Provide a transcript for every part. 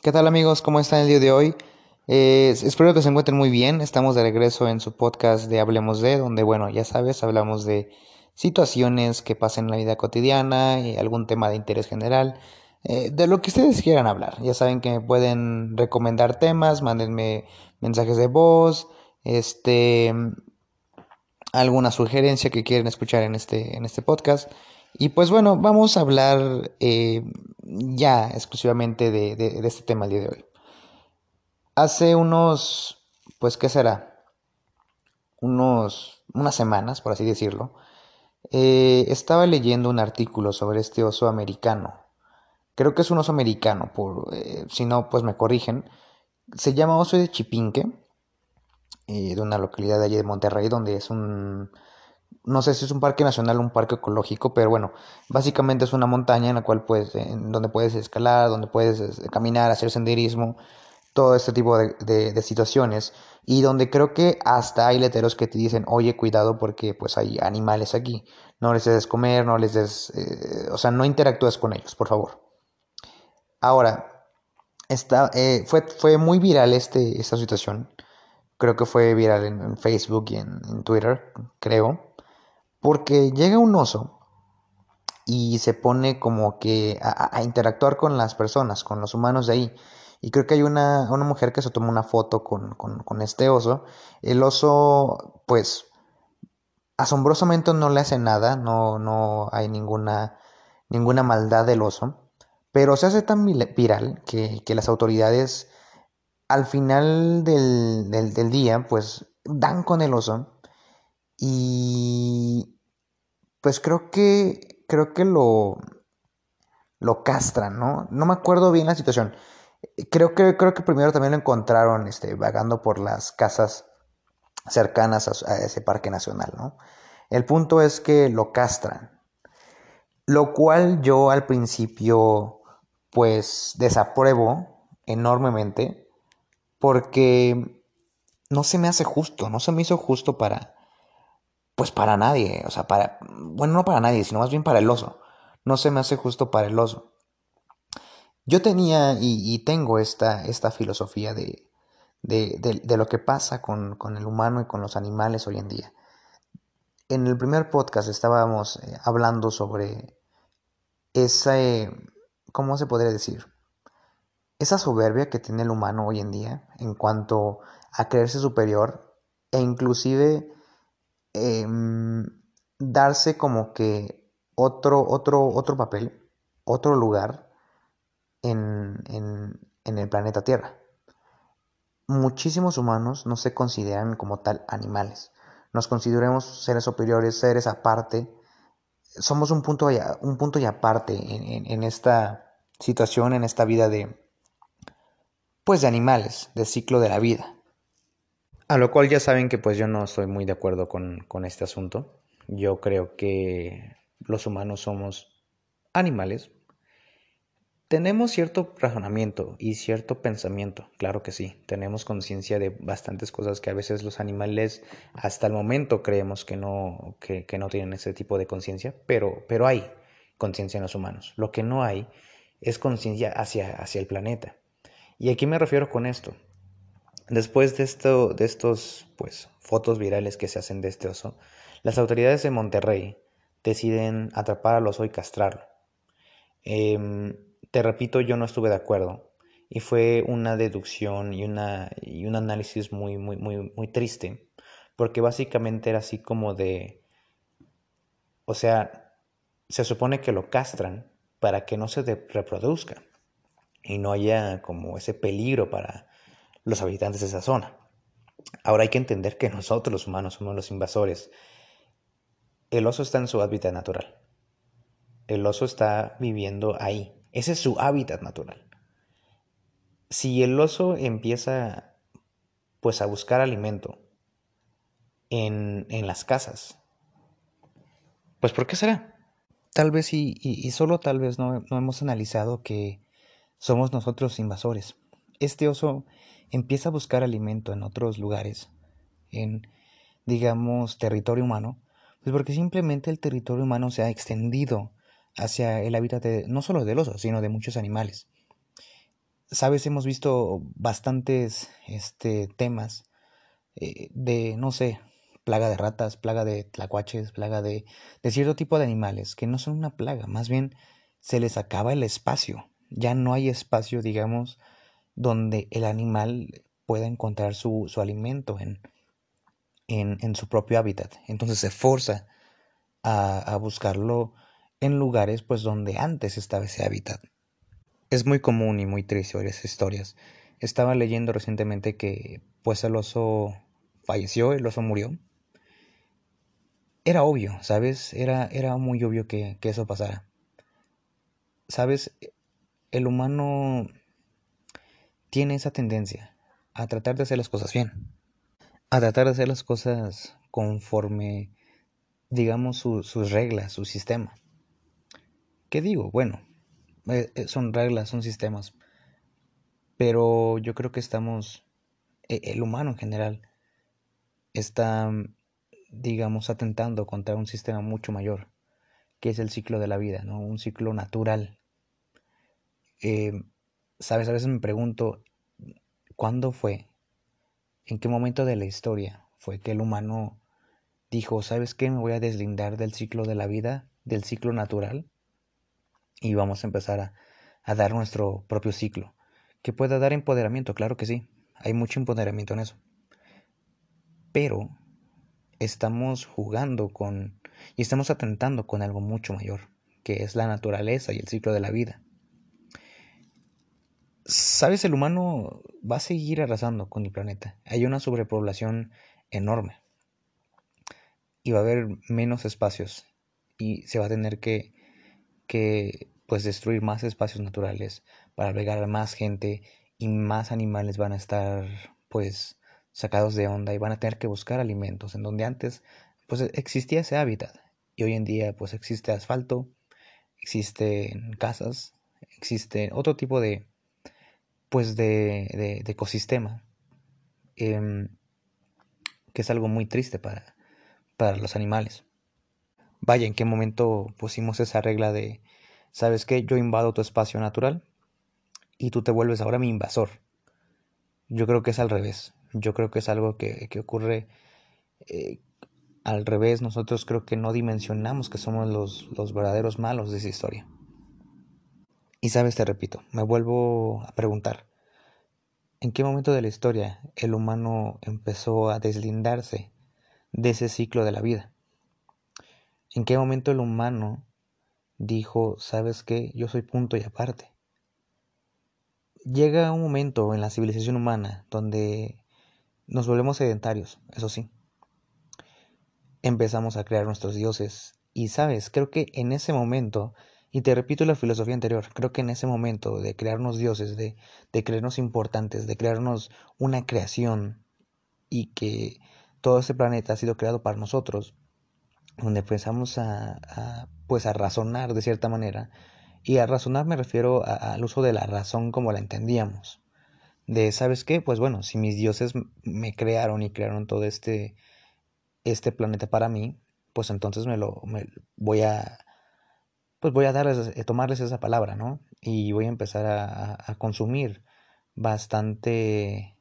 ¿Qué tal amigos? ¿Cómo están el día de hoy? Eh, espero que se encuentren muy bien. Estamos de regreso en su podcast de Hablemos de, donde, bueno, ya sabes, hablamos de situaciones que pasan en la vida cotidiana y algún tema de interés general, eh, de lo que ustedes quieran hablar. Ya saben que me pueden recomendar temas, mándenme mensajes de voz, este, alguna sugerencia que quieren escuchar en este, en este podcast. Y pues bueno, vamos a hablar eh, ya exclusivamente de, de, este tema el día de hoy. Hace unos, pues, ¿qué será? Unos, unas semanas, por así decirlo, eh, estaba leyendo un artículo sobre este oso americano. Creo que es un oso americano, por, eh, si no, pues me corrigen. Se llama oso de Chipinque, de una localidad de allí de Monterrey, donde es un no sé si es un parque nacional o un parque ecológico, pero bueno, básicamente es una montaña en la cual puedes, en donde puedes escalar, donde puedes este, caminar, hacer senderismo, todo este tipo de, situaciones y donde creo que hasta hay letreros que te dicen, oye, cuidado porque pues hay animales aquí, no les des comer, no les des, eh, o sea, no interactúes con ellos, por favor. Ahora, esta, eh, fue, fue muy viral este, esta situación, creo que fue viral en, Facebook y en Twitter, creo porque llega un oso y se pone como que a, interactuar con las personas, con los humanos de ahí. Y creo que hay una, mujer que se toma una foto con, este oso. El oso, pues, asombrosamente no le hace nada, no, no hay ninguna, ninguna maldad del oso. Pero se hace tan viral que, las autoridades al final del, del día, pues, dan con el oso y pues creo que creo que lo lo castran, ¿no? No me acuerdo bien la situación. Creo que creo que primero también lo encontraron este vagando por las casas cercanas a, ese parque nacional, ¿no? El punto es que lo castran. Lo cual yo al principio pues desapruebo enormemente porque no se me hace justo, no se me hizo justo para pues para nadie, o sea, para, bueno, no para nadie, sino más bien para el oso. No se me hace justo para el oso. Yo tenía y, tengo esta, esta filosofía de, de, lo que pasa con, el humano y con los animales hoy en día. En el primer podcast estábamos eh, hablando sobre esa, ¿cómo se podría decir? Esa soberbia que tiene el humano hoy en día en cuanto a creerse superior e inclusive Em, darse como que otro, otro, otro papel, otro lugar en, en, el planeta Tierra. Muchísimos humanos no se consideran como tal animales. Nos consideramos seres superiores, seres aparte. Somos un punto, un punto y aparte en, en esta situación, en esta vida de, pues de animales, del ciclo de la vida. A lo cual ya saben que pues yo no estoy muy de acuerdo con, este asunto. Yo creo que los humanos somos animales. Tenemos cierto razonamiento y cierto pensamiento, claro que sí. Tenemos conciencia de bastantes cosas que a veces los animales hasta el momento creemos que no, que, no tienen ese tipo de conciencia, pero, pero hay conciencia en los humanos. Lo que no hay es conciencia hacia, hacia el planeta. ¿Y aquí me refiero con esto? Después de, esto, de estos pues, fotos virales que se hacen de este oso, las autoridades de Monterrey deciden atrapar al oso y castrarlo. Em, te repito, yo no estuve de acuerdo y fue una deducción y, una, y un análisis muy, muy, muy, muy triste, porque básicamente era así como de, o sea, se supone que lo castran para que no se reproduzca y no haya como ese peligro para los habitantes de esa zona. Ahora hay que entender que nosotros los humanos somos los invasores. El oso está en su hábitat natural. El oso está viviendo ahí. Ese es su hábitat natural. Si el oso empieza pues a buscar alimento en, en las casas, pues ¿por qué será? Tal vez y, solo tal vez no, no hemos analizado que somos nosotros invasores. Este oso empieza a buscar alimento en otros lugares, en, digamos, territorio humano, pues porque simplemente el territorio humano se ha extendido hacia el hábitat no solo del oso, sino de muchos animales. sabes, hemos visto bastantes este, temas eh, de, no sé, plaga de ratas, plaga de tlacuaches, plaga de, de cierto tipo de animales, que no son una plaga, más bien se les acaba el espacio. Ya no hay espacio, digamos, donde el animal pueda encontrar su, su alimento en, en, en, su propio hábitat. Entonces se forza a, a, buscarlo en lugares pues donde antes estaba ese hábitat. Es muy común y muy triste oír esas historias. Estaba leyendo recientemente que pues el oso falleció, el oso murió. Era obvio, ¿sabes? Era, era muy obvio que, que eso pasara. ¿Sabes? El humano tiene esa tendencia a tratar de hacer las cosas bien, a tratar de hacer las cosas conforme, digamos, su, sus reglas, su sistema. ¿Qué digo? Bueno, eh, eh, son reglas, son sistemas, pero yo creo que estamos, e, el humano en general, está, digamos, atentando contra un sistema mucho mayor, que es el ciclo de la vida, ¿no? Un ciclo natural. Eh, Sabes, a veces me pregunto, ¿cuándo fue? ¿En qué momento de la historia fue que el humano dijo, ¿sabes qué? Me voy a deslindar del ciclo de la vida, del ciclo natural, y vamos a empezar a, dar nuestro propio ciclo. Que pueda dar empoderamiento, claro que sí, hay mucho empoderamiento en eso. Pero estamos jugando con y estamos atentando con algo mucho mayor, que es la naturaleza y el ciclo de la vida sabes, el humano va a seguir arrasando con el planeta. Hay una sobrepoblación enorme. Y va a haber menos espacios. Y se va a tener que, que pues destruir más espacios naturales para albergar a más gente y más animales van a estar pues sacados de onda y van a tener que buscar alimentos en donde antes pues existía ese hábitat y hoy en día pues existe asfalto, existen casas, existe otro tipo de, pues de, de, ecosistema, eh, que es algo muy triste para, para los animales. Vaya, ¿en qué momento pusimos esa regla de, sabes qué, yo invado tu espacio natural y tú te vuelves ahora mi invasor? Yo creo que es al revés, yo creo que es algo que, que ocurre eh, al revés, nosotros creo que no dimensionamos que somos los, los verdaderos malos de esa historia. Y sabes, te repito, me vuelvo a preguntar, ¿en qué momento de la historia el humano empezó a deslindarse de ese ciclo de la vida? ¿En qué momento el humano dijo, sabes qué, yo soy punto y aparte? Llega un momento en la civilización humana donde nos volvemos sedentarios, eso sí. Empezamos a crear nuestros dioses y sabes, creo que en ese momento y te repito la filosofía anterior, creo que en ese momento de crearnos dioses, de, de creernos importantes, de crearnos una creación y que todo este planeta ha sido creado para nosotros, donde empezamos a, a pues a razonar de cierta manera, y a razonar me refiero al uso de la razón como la entendíamos. De, ¿sabes qué? Pues bueno, si mis dioses me crearon y crearon todo este, este planeta para mí, pues entonces me lo me voy a pues voy a darles, eh, tomarles esa palabra, ¿no? Y voy a empezar a, a consumir bastante,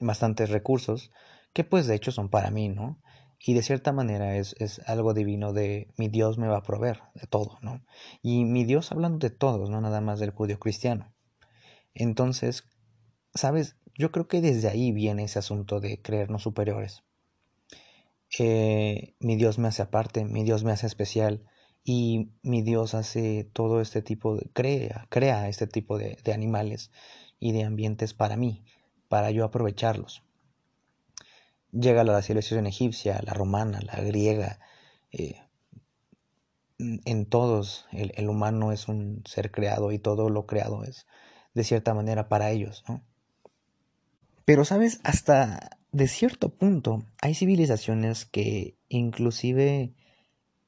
bastantes recursos que pues de hecho son para mí, ¿no? Y de cierta manera es, es, algo divino de mi Dios me va a proveer de todo, ¿no? Y mi Dios hablando de todos, no nada más del judío cristiano. Entonces, ¿sabes? Yo creo que desde ahí viene ese asunto de creernos superiores. Eh, mi Dios me hace aparte, mi Dios me hace especial, y mi Dios hace todo este tipo de, crea, crea este tipo de, de animales y de ambientes para mí, para yo aprovecharlos. Llega la civilización egipcia, la romana, la griega, eh, en todos el, el, humano es un ser creado y todo lo creado es de cierta manera para ellos, ¿no? Pero sabes, hasta de cierto punto hay civilizaciones que inclusive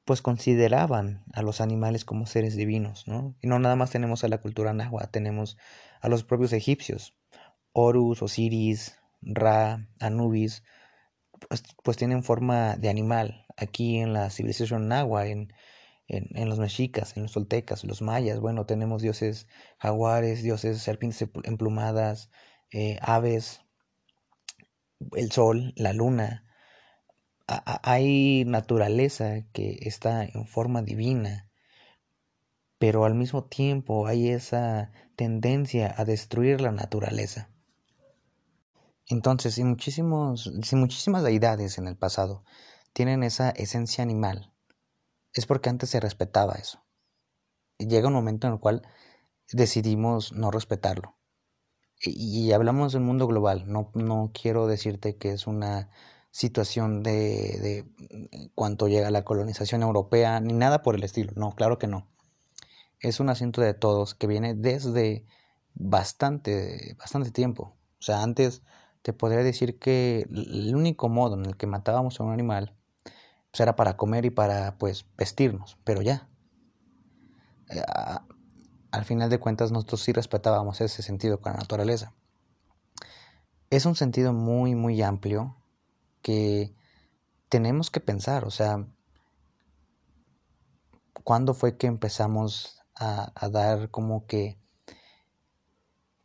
pues consideraban a los animales como seres divinos, ¿no? Y no nada más tenemos a la cultura náhuatl, tenemos a los propios egipcios, Horus, Osiris, Ra, Anubis, pues, pues, tienen forma de animal. Aquí en la civilización náhuatl, en, en, los mexicas, en los toltecas, los mayas, bueno, tenemos dioses jaguares, dioses serpientes emplumadas, eh, aves, el sol, la luna. Hay naturaleza que está en forma divina, pero al mismo tiempo hay esa tendencia a destruir la naturaleza. Entonces, si, muchísimos, si muchísimas deidades en el pasado tienen esa esencia animal, es porque antes se respetaba eso. Y llega un momento en el cual decidimos no respetarlo. Y, hablamos del mundo global, no, no quiero decirte que es una situación de, de cuanto llega la colonización europea, ni nada por el estilo, no, claro que no. Es un asunto de todos que viene desde bastante, bastante tiempo. O sea, antes te podría decir que el único modo en el que matábamos a un animal pues, era para comer y para pues vestirnos, pero ya. Eh, al final de cuentas nosotros sí respetábamos ese sentido con la naturaleza. Es un sentido muy, muy amplio que tenemos que pensar, o sea, ¿cuándo fue que empezamos a, a dar como que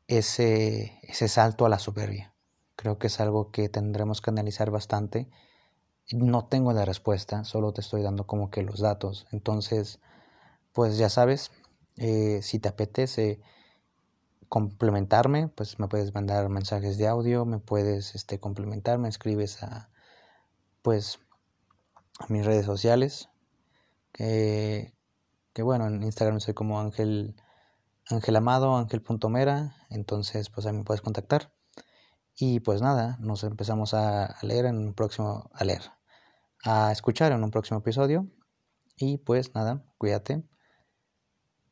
ese, ese salto a la soberbia? Creo que es algo que tendremos que analizar bastante. No tengo la respuesta, solo te estoy dando como que los datos. Entonces, pues ya sabes, eh, si te apetece complementarme, pues me puedes mandar mensajes de audio, me puedes este, complementar, me escribes a, pues, a mis redes sociales. Que, bueno, en Instagram soy como Ángel, Ángel Amado, Ángel.mera, entonces pues ahí me puedes contactar. Y pues nada, nos empezamos a leer en un próximo, a leer, a escuchar en un próximo episodio. Y pues nada, cuídate.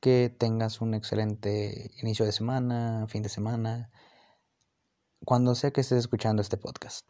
Que tengas un excelente inicio de semana, fin de semana, cuando sea que estés escuchando este podcast.